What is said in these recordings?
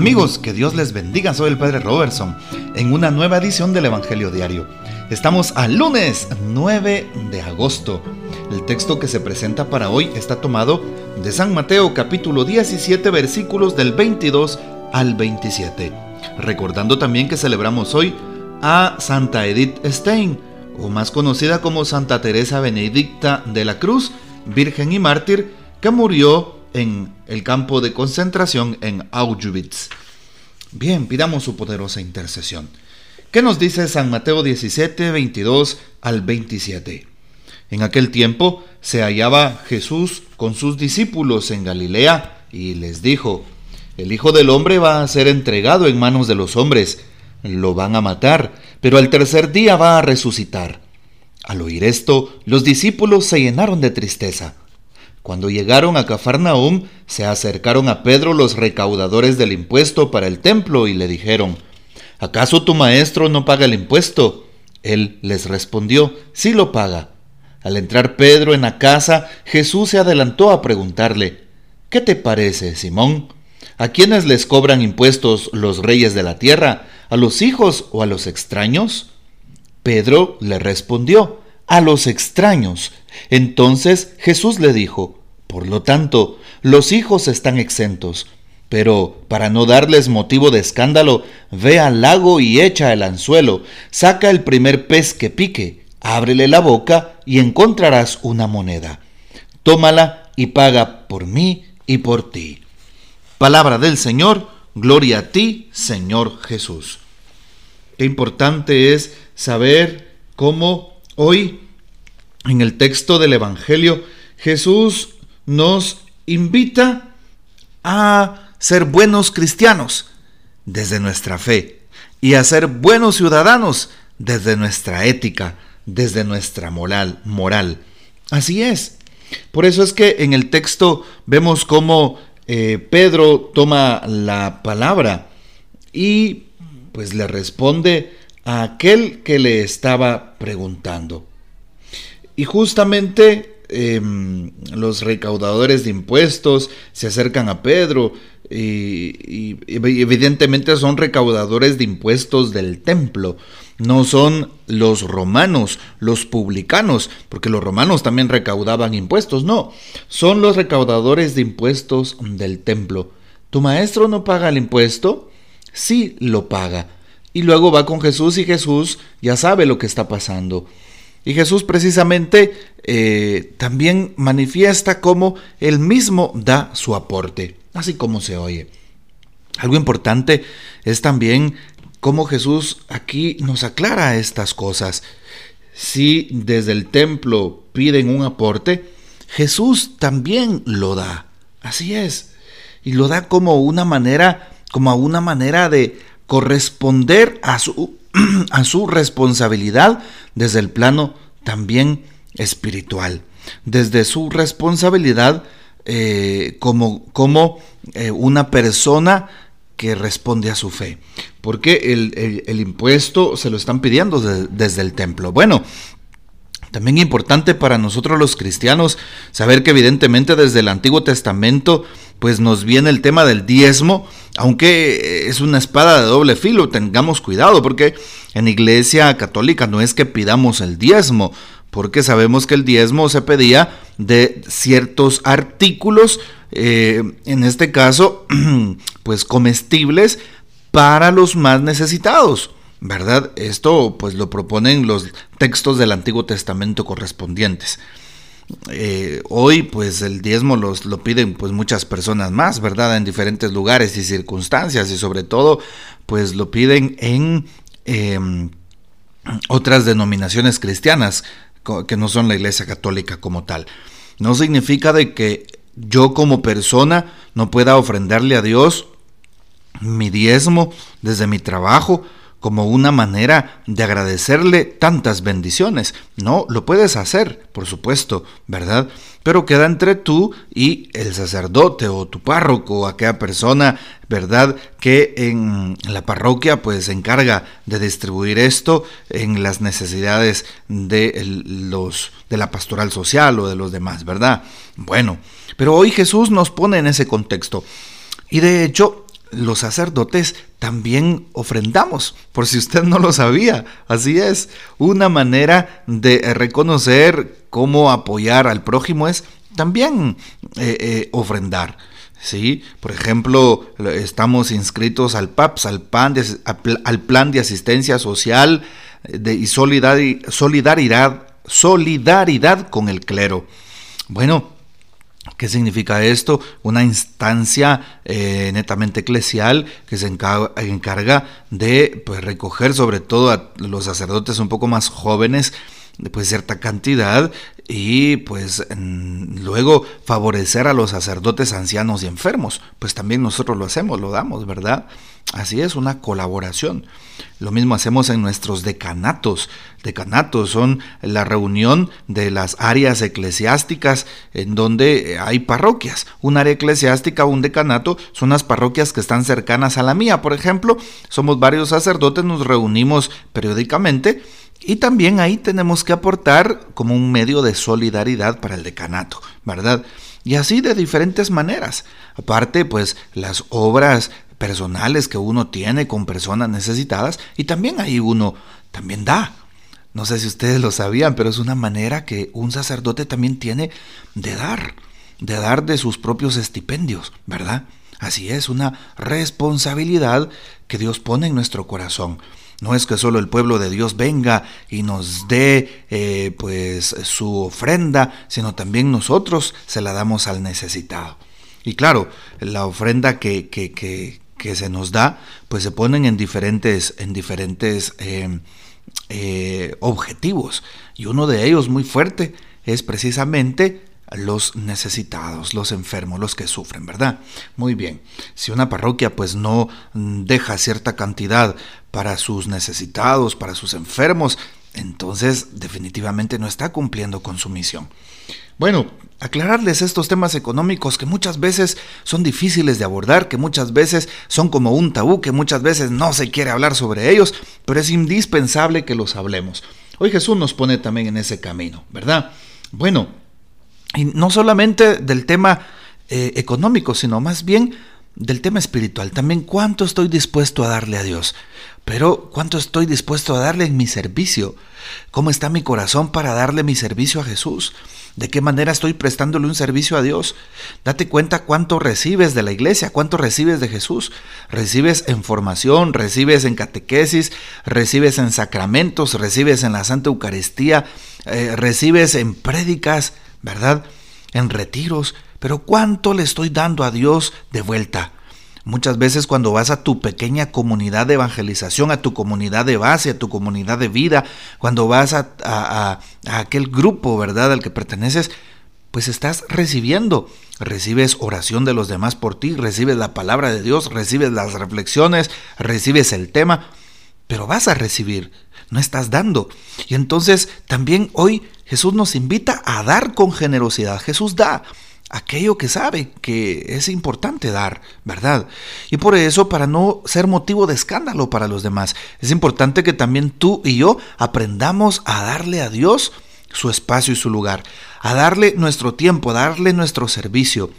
Amigos, que Dios les bendiga, soy el Padre Robertson, en una nueva edición del Evangelio Diario. Estamos al lunes 9 de agosto. El texto que se presenta para hoy está tomado de San Mateo capítulo 17 versículos del 22 al 27. Recordando también que celebramos hoy a Santa Edith Stein, o más conocida como Santa Teresa Benedicta de la Cruz, virgen y mártir, que murió en el campo de concentración en Auschwitz. Bien, pidamos su poderosa intercesión. ¿Qué nos dice San Mateo 17, 22 al 27? En aquel tiempo se hallaba Jesús con sus discípulos en Galilea y les dijo, el Hijo del Hombre va a ser entregado en manos de los hombres, lo van a matar, pero al tercer día va a resucitar. Al oír esto, los discípulos se llenaron de tristeza. Cuando llegaron a Cafarnaum, se acercaron a Pedro los recaudadores del impuesto para el templo y le dijeron, ¿acaso tu maestro no paga el impuesto? Él les respondió, sí lo paga. Al entrar Pedro en la casa, Jesús se adelantó a preguntarle, ¿qué te parece, Simón? ¿A quiénes les cobran impuestos los reyes de la tierra? ¿A los hijos o a los extraños? Pedro le respondió, a los extraños. Entonces Jesús le dijo, Por lo tanto, los hijos están exentos, pero para no darles motivo de escándalo, ve al lago y echa el anzuelo, saca el primer pez que pique, ábrele la boca y encontrarás una moneda. Tómala y paga por mí y por ti. Palabra del Señor, gloria a ti, Señor Jesús. Qué importante es saber cómo Hoy, en el texto del Evangelio, Jesús nos invita a ser buenos cristianos desde nuestra fe y a ser buenos ciudadanos desde nuestra ética, desde nuestra moral. moral. Así es. Por eso es que en el texto vemos cómo eh, Pedro toma la palabra y pues le responde a aquel que le estaba preguntando. Y justamente em, los recaudadores de impuestos se acercan a Pedro y, evidentemente son recaudadores de impuestos del templo. No son los romanos, los publicanos, porque los romanos también recaudaban impuestos, no, son los recaudadores de impuestos del templo. ¿Tu maestro no paga el impuesto? Sí lo paga y luego va con Jesús y Jesús ya sabe lo que está pasando. Y Jesús precisamente eh, también manifiesta cómo él mismo da su aporte, así como se oye. Algo importante es también cómo Jesús aquí nos aclara estas cosas. Si desde el templo piden un aporte, Jesús también lo da. Así es. Y lo da como una manera, como una manera de corresponder a su, a su responsabilidad desde el plano también espiritual, desde su responsabilidad eh, como, como eh, una persona que responde a su fe. Porque el, impuesto se lo están pidiendo desde el templo. Bueno, también importante para nosotros los cristianos saber que evidentemente desde el Antiguo Testamento pues nos viene el tema del diezmo, aunque es una espada de doble filo, tengamos cuidado porque en Iglesia Católica no es que pidamos el diezmo, porque sabemos que el diezmo se pedía de ciertos artículos, eh, en este caso pues comestibles para los más necesitados. ¿verdad? Esto pues lo proponen los textos del Antiguo Testamento correspondientes. Eh, hoy pues el diezmo los, lo piden pues muchas personas más, ¿verdad? En diferentes lugares y circunstancias y sobre todo pues lo piden en em, otras denominaciones cristianas que no son la Iglesia Católica como tal. No significa de que yo como persona no pueda ofrendarle a Dios mi diezmo desde mi trabajo, como una manera de agradecerle tantas bendiciones. No, lo puedes hacer, por supuesto, ¿verdad? Pero queda entre tú y el sacerdote o tu párroco aquella persona, ¿verdad? Que en la parroquia pues se encarga de distribuir esto en las necesidades de los de la pastoral social o de los demás, ¿verdad? Bueno, pero hoy Jesús nos pone en ese contexto. Y de hecho, los sacerdotes también ofrendamos, por si usted no lo sabía. Así es, una manera de reconocer cómo apoyar al prójimo es también eh, eh, ofrendar. ¿sí? Por ejemplo, estamos inscritos al PAPS, al, plan de, al plan de asistencia social eh, y solidaridad, solidaridad con el clero. Bueno, ¿Qué significa esto? Una instancia eh, netamente eclesial que se encarga, de pues, recoger sobre todo a los sacerdotes un poco más jóvenes pues cierta cantidad y pues luego favorecer a los sacerdotes ancianos y enfermos. Pues también nosotros lo hacemos, lo damos, ¿verdad? Así es, una colaboración. Lo mismo hacemos en nuestros decanatos. Decanatos son la reunión de las áreas eclesiásticas en donde hay parroquias. Un área eclesiástica o un decanato son las parroquias que están cercanas a la mía. Por ejemplo, somos varios sacerdotes, nos reunimos periódicamente y también ahí tenemos que aportar como un medio de solidaridad para el decanato, ¿verdad? Y así de diferentes maneras. Aparte, pues las obras personales que uno tiene con personas necesitadas y también ahí uno también da. No sé si ustedes lo sabían, pero es una manera que un sacerdote también tiene de dar, de dar de sus propios estipendios, ¿verdad? Así es, una responsabilidad que Dios pone en nuestro corazón. No es que solo el pueblo de Dios venga y nos dé eh, pues su ofrenda, sino también nosotros se la damos al necesitado. Y claro, la ofrenda que, que, que, se nos da, pues se ponen en diferentes, en diferentes eh, eh, objetivos. Y uno de ellos muy fuerte es precisamente los necesitados, los enfermos, los que sufren, ¿verdad? Muy bien. Si una parroquia pues no deja cierta cantidad para sus necesitados, para sus enfermos, entonces definitivamente no está cumpliendo con su misión. Bueno, aclararles estos temas económicos que muchas veces son difíciles de abordar, que muchas veces son como un tabú, que muchas veces no se quiere hablar sobre ellos, pero es indispensable que los hablemos. Hoy Jesús nos pone también en ese camino, ¿verdad? Bueno, y no solamente del tema eh, económico, sino más bien del tema espiritual. También cuánto estoy dispuesto a darle a Dios, pero cuánto estoy dispuesto a darle en mi servicio. ¿Cómo está mi corazón para darle mi servicio a Jesús? ¿De qué manera estoy prestándole un servicio a Dios? Date cuenta cuánto recibes de la iglesia, cuánto recibes de Jesús. Recibes en formación, recibes en catequesis, recibes en sacramentos, recibes en la Santa Eucaristía, eh, recibes en prédicas, ¿verdad? En retiros. Pero ¿cuánto le estoy dando a Dios de vuelta? Muchas veces cuando vas a tu pequeña comunidad de evangelización, a tu comunidad de base, a tu comunidad de vida, cuando vas a, a, aquel grupo, ¿verdad?, al que perteneces, pues estás recibiendo. Recibes oración de los demás por ti, recibes la palabra de Dios, recibes las reflexiones, recibes el tema, pero vas a recibir, no estás dando. Y entonces también hoy Jesús nos invita a dar con generosidad. Jesús da aquello que sabe que es importante dar, ¿verdad? Y por eso, para no ser motivo de escándalo para los demás, es importante que también tú y yo aprendamos a darle a Dios su espacio y su lugar, a darle nuestro tiempo, a darle nuestro servicio.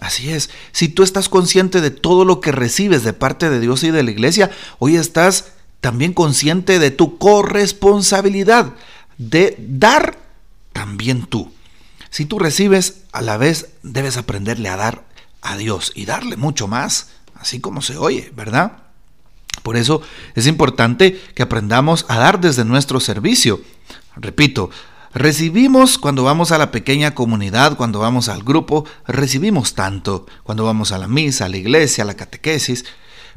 Así es, si tú estás consciente de todo lo que recibes de parte de Dios y de la iglesia, hoy estás también consciente de tu corresponsabilidad de dar también tú. Si tú recibes, a la vez debes aprenderle a dar a Dios y darle mucho más, así como se oye, ¿verdad? Por eso es importante que aprendamos a dar desde nuestro servicio. Repito, recibimos cuando vamos a la pequeña comunidad, cuando vamos al grupo, recibimos tanto, cuando vamos a la misa, a la iglesia, a la catequesis,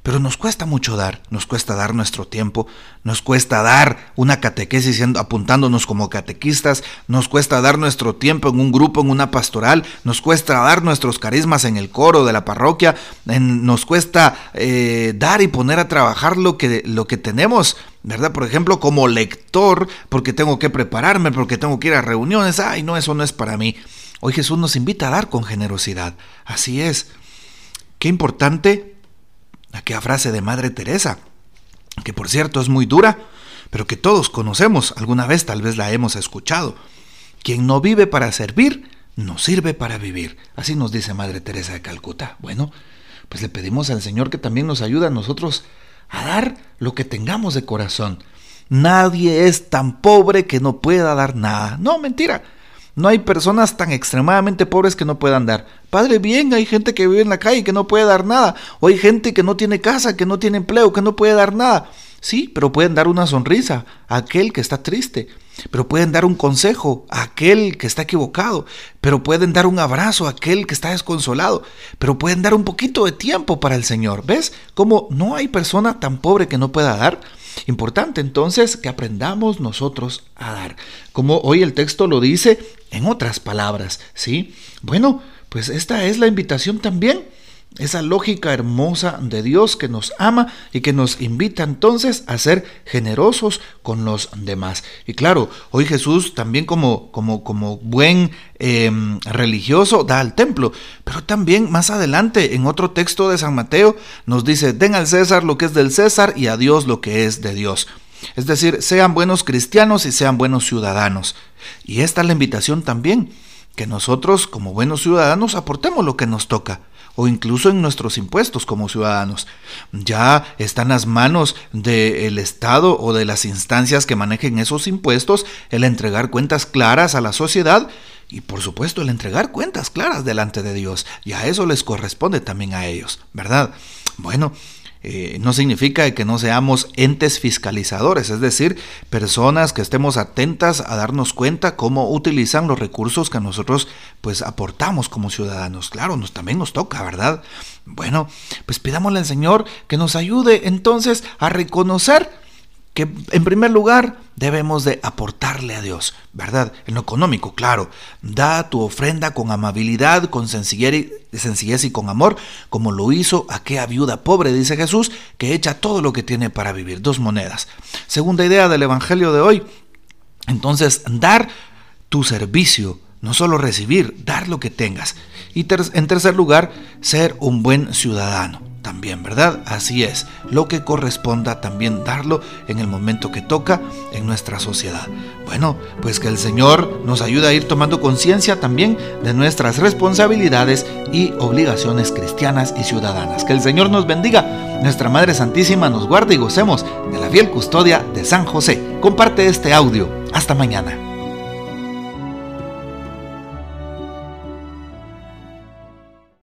pero nos cuesta mucho dar, nos cuesta dar nuestro tiempo, nos cuesta dar una catequesis apuntándonos como catequistas, nos cuesta dar nuestro tiempo en un grupo, en una pastoral, nos cuesta dar nuestros carismas en el coro de la parroquia, nos cuesta eh, dar y poner a trabajar lo que, lo que tenemos, ¿verdad? Por ejemplo, como lector, porque tengo que prepararme, porque tengo que ir a reuniones, ay, no, eso no es para mí. Hoy Jesús nos invita a dar con generosidad, así es. Qué importante aquella frase de Madre Teresa, que por cierto es muy dura, pero que todos conocemos, alguna vez tal vez la hemos escuchado. Quien no vive para servir, no sirve para vivir. Así nos dice Madre Teresa de Calcuta. Bueno, pues le pedimos al Señor que también nos ayude a nosotros a dar lo que tengamos de corazón. Nadie es tan pobre que no pueda dar nada. No, mentira. No hay personas tan extremadamente pobres que no puedan dar. Padre, bien, hay gente que vive en la calle que no puede dar nada. O hay gente que no tiene casa, que no tiene empleo, que no puede dar nada. Sí, pero pueden dar una sonrisa a aquel que está triste. Pero pueden dar un consejo a aquel que está equivocado. Pero pueden dar un abrazo a aquel que está desconsolado. Pero pueden dar un poquito de tiempo para el Señor. ¿Ves cómo no hay persona tan pobre que no pueda dar? Importante entonces que aprendamos nosotros a dar. Como hoy el texto lo dice en otras palabras, ¿sí? Bueno, pues esta es la invitación también esa lógica hermosa de Dios que nos ama y que nos invita entonces a ser generosos con los demás. Y claro, hoy Jesús también como, como, como buen em, religioso da al templo, pero también más adelante en otro texto de San Mateo nos dice, den al César lo que es del César y a Dios lo que es de Dios. Es decir, sean buenos cristianos y sean buenos ciudadanos. Y esta es la invitación también, que nosotros como buenos ciudadanos aportemos lo que nos toca o incluso en nuestros impuestos como ciudadanos. Ya están las manos del Estado o de las instancias que manejen esos impuestos el entregar cuentas claras a la sociedad y por supuesto el entregar cuentas claras delante de Dios. Y a eso les corresponde también a ellos, ¿verdad? Bueno, eh, no significa que no seamos entes fiscalizadores, es decir, personas que estemos atentas a darnos cuenta cómo utilizan los recursos que nosotros pues aportamos como ciudadanos. Claro, nos, también nos toca, ¿verdad? Bueno, pues pidámosle al Señor que nos ayude entonces a reconocer que en primer lugar debemos de aportarle a Dios, ¿verdad? En lo económico, claro. Da tu ofrenda con amabilidad, con sencillez y con amor, como lo hizo aquella viuda pobre, dice Jesús, que echa todo lo que tiene para vivir, dos monedas. Segunda idea del Evangelio de hoy, entonces dar tu servicio, no solo recibir, dar lo que tengas. Y en tercer lugar, ser un buen ciudadano también, ¿verdad? Así es, lo que corresponda también darlo en el momento que toca en nuestra sociedad. Bueno, pues que el Señor nos ayude a ir tomando conciencia también de nuestras responsabilidades y obligaciones cristianas y ciudadanas. Que el Señor nos bendiga, nuestra Madre Santísima nos guarde y gocemos de la fiel custodia de San José. Comparte este audio. Hasta mañana.